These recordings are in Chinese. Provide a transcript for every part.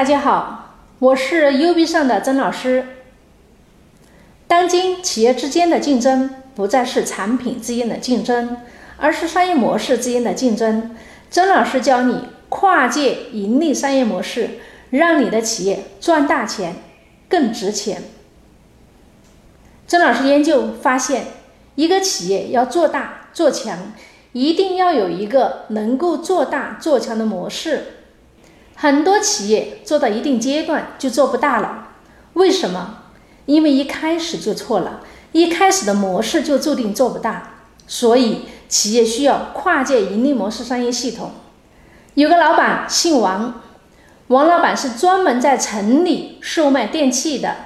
大家好，我是 U B 上的曾老师。当今企业之间的竞争不再是产品之间的竞争，而是商业模式之间的竞争。曾老师教你跨界盈利商业模式，让你的企业赚大钱，更值钱。曾老师研究发现，一个企业要做大做强，一定要有一个能够做大做强的模式。很多企业做到一定阶段就做不大了，为什么？因为一开始就错了，一开始的模式就注定做不大。所以企业需要跨界盈利模式商业系统。有个老板姓王，王老板是专门在城里售卖电器的。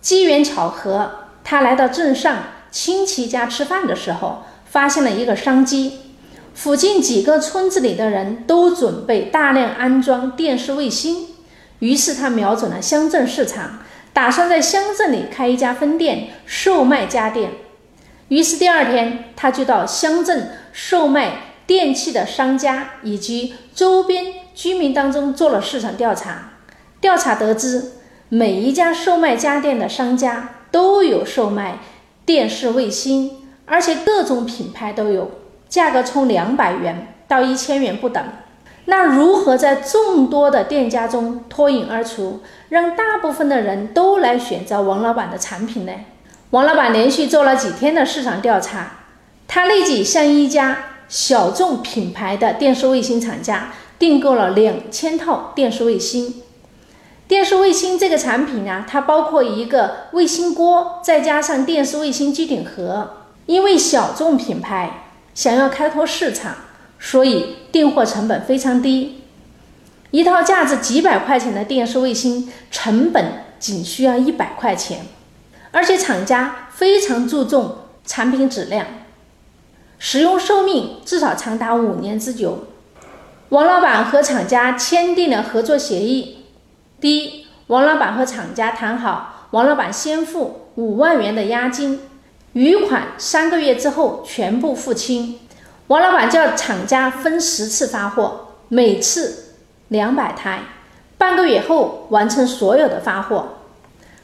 机缘巧合，他来到镇上亲戚家吃饭的时候，发现了一个商机。附近几个村子里的人都准备大量安装电视卫星，于是他瞄准了乡镇市场，打算在乡镇里开一家分店售卖家电。于是第二天，他就到乡镇售卖电器的商家以及周边居民当中做了市场调查。调查得知，每一家售卖家电的商家都有售卖电视卫星，而且各种品牌都有。价格从两百元到一千元不等，那如何在众多的店家中脱颖而出，让大部分的人都来选择王老板的产品呢？王老板连续做了几天的市场调查，他立即向一家小众品牌的电视卫星厂家订购了两千套电视卫星。电视卫星这个产品呢，它包括一个卫星锅，再加上电视卫星机顶盒。因为小众品牌。想要开拓市场，所以订货成本非常低，一套价值几百块钱的电视卫星成本仅需要一百块钱，而且厂家非常注重产品质量，使用寿命至少长达五年之久。王老板和厂家签订了合作协议，第一，王老板和厂家谈好，王老板先付五万元的押金。余款三个月之后全部付清。王老板叫厂家分十次发货，每次两百台，半个月后完成所有的发货。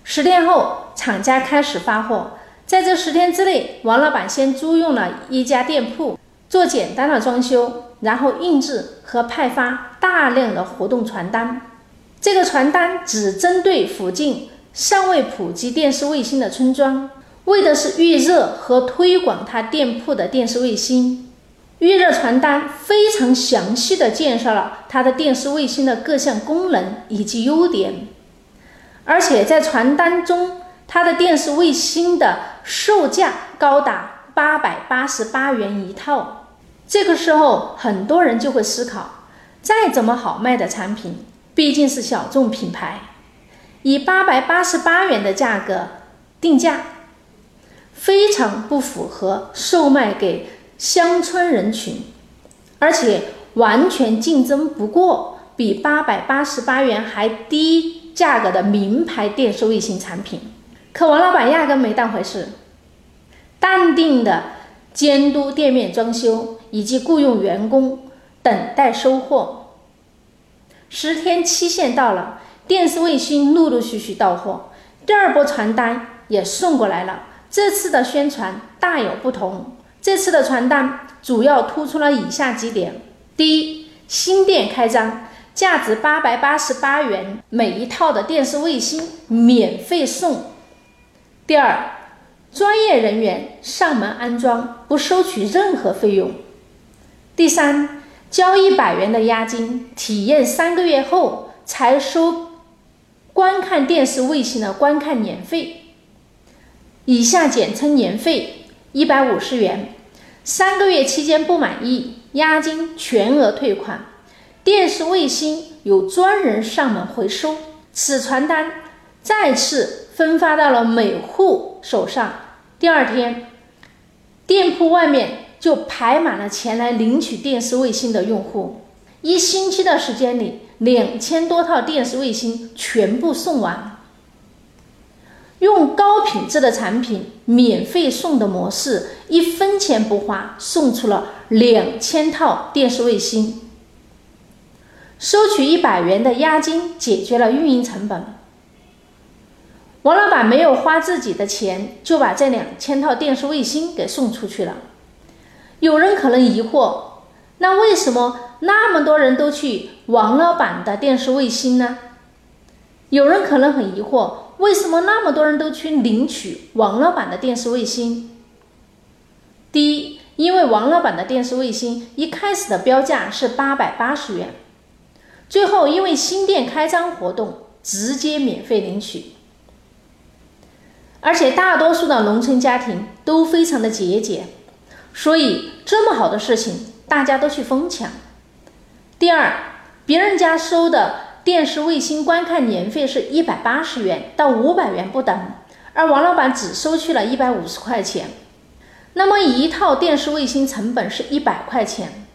十天后，厂家开始发货。在这十天之内，王老板先租用了一家店铺做简单的装修，然后印制和派发大量的活动传单。这个传单只针对附近尚未普及电视卫星的村庄。为的是预热和推广他店铺的电视卫星。预热传单非常详细的介绍了他的电视卫星的各项功能以及优点，而且在传单中，他的电视卫星的售价高达八百八十八元一套。这个时候，很多人就会思考：再怎么好卖的产品，毕竟是小众品牌，以八百八十八元的价格定价。非常不符合售卖给乡村人群，而且完全竞争不过比八百八十八元还低价格的名牌电视卫星产品。可王老板压根没当回事，淡定的监督店面装修以及雇佣员工，等待收货。十天期限到了，电视卫星陆陆续续到货，第二波传单也送过来了。这次的宣传大有不同。这次的传单主要突出了以下几点：第一，新店开张，价值八百八十八元每一套的电视卫星免费送；第二，专业人员上门安装，不收取任何费用；第三，交一百元的押金，体验三个月后才收观看电视卫星的观看年费。以下简称年费一百五十元，三个月期间不满意，押金全额退款。电视卫星有专人上门回收。此传单再次分发到了每户手上。第二天，店铺外面就排满了前来领取电视卫星的用户。一星期的时间里，两千多套电视卫星全部送完。用高品质的产品免费送的模式，一分钱不花送出了两千套电视卫星。收取一百元的押金，解决了运营成本。王老板没有花自己的钱，就把这两千套电视卫星给送出去了。有人可能疑惑，那为什么那么多人都去王老板的电视卫星呢？有人可能很疑惑，为什么那么多人都去领取王老板的电视卫星？第一，因为王老板的电视卫星一开始的标价是八百八十元，最后因为新店开张活动，直接免费领取。而且大多数的农村家庭都非常的节俭，所以这么好的事情大家都去疯抢。第二，别人家收的电视卫星观看年费是一百八十元到五百元不等，而王老板只收取了一百五十块钱。那么一套电视卫星成本是一百块钱，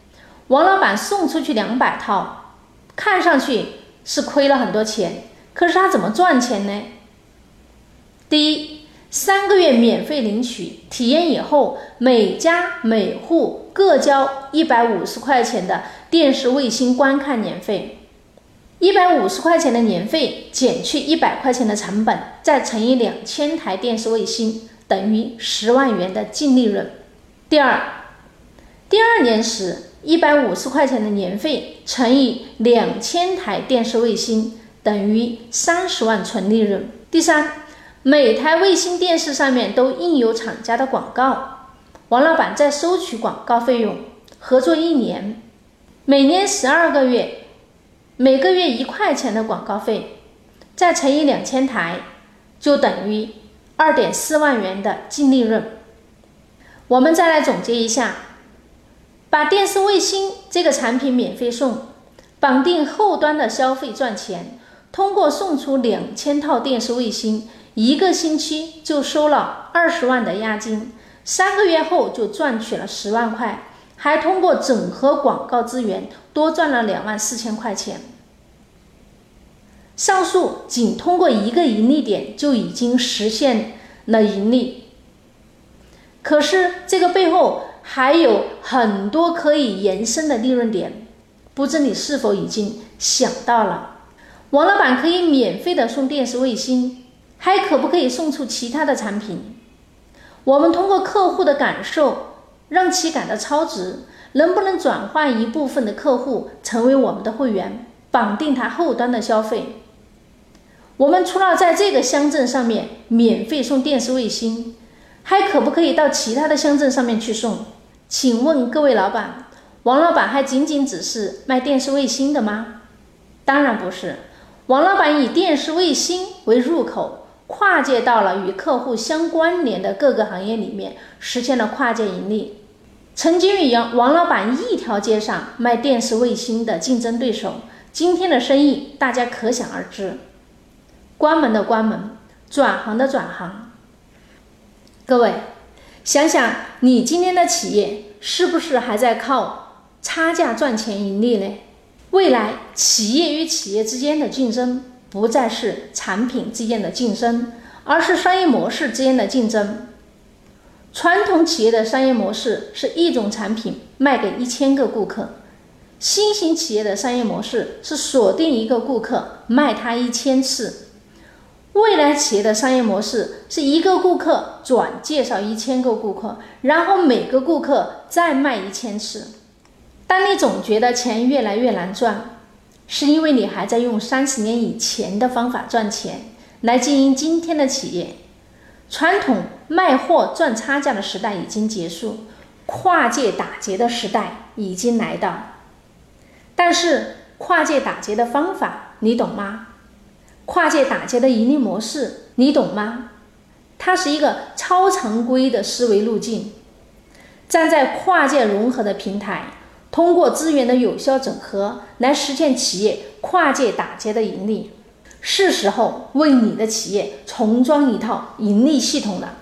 王老板送出去两百套，看上去是亏了很多钱，可是他怎么赚钱呢？第一。三个月免费领取，体验以后每家每户各交一百五十块钱的电视卫星观看年费。一百五十块钱的年费减去一百块钱的成本，再乘以两千台电视卫星，等于十万元的净利润。第二，第二年时一百五十块钱的年费乘以两千台电视卫星，等于三十万纯利润。第三。每台卫星电视上面都印有厂家的广告，王老板再收取广告费用，合作一年，每年十二个月，每个月一块钱的广告费，再乘以两千台，就等于二点四万元的净利润。我们再来总结一下，把电视卫星这个产品免费送，绑定后端的消费赚钱，通过送出两千套电视卫星。一个星期就收了二十万的押金，三个月后就赚取了十万块，还通过整合广告资源多赚了两万四千块钱。上述仅通过一个盈利点就已经实现了盈利，可是这个背后还有很多可以延伸的利润点，不知你是否已经想到了？王老板可以免费的送电视卫星。还可不可以送出其他的产品？我们通过客户的感受，让其感到超值，能不能转换一部分的客户成为我们的会员，绑定他后端的消费？我们除了在这个乡镇上面免费送电视卫星，还可不可以到其他的乡镇上面去送？请问各位老板，王老板还仅仅只是卖电视卫星的吗？当然不是，王老板以电视卫星为入口。跨界到了与客户相关联的各个行业里面，实现了跨界盈利。曾经与杨王老板一条街上卖电视卫星的竞争对手，今天的生意大家可想而知。关门的关门，转行的转行。各位，想想你今天的企业是不是还在靠差价赚钱盈利呢？未来企业与企业之间的竞争。不再是产品之间的竞争，而是商业模式之间的竞争。传统企业的商业模式是一种产品卖给一千个顾客，新型企业的商业模式是锁定一个顾客卖他一千次。未来企业的商业模式是一个顾客转介绍一千个顾客，然后每个顾客再卖一千次。当你总觉得钱越来越难赚。是因为你还在用三十年以前的方法赚钱来经营今天的企业，传统卖货赚差价的时代已经结束，跨界打劫的时代已经来到。但是跨界打劫的方法你懂吗？跨界打劫的盈利模式你懂吗？它是一个超常规的思维路径，站在跨界融合的平台。通过资源的有效整合来实现企业跨界打劫的盈利，是时候为你的企业重装一套盈利系统了。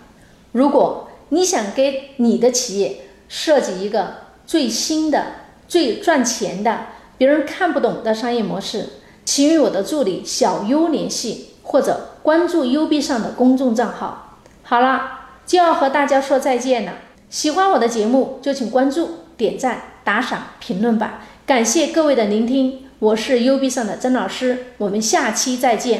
如果你想给你的企业设计一个最新的、最赚钱的、别人看不懂的商业模式，请与我的助理小优联系，或者关注优币上的公众账号。好了，就要和大家说再见了。喜欢我的节目就请关注、点赞。打赏、评论吧，感谢各位的聆听，我是 U B 上的曾老师，我们下期再见。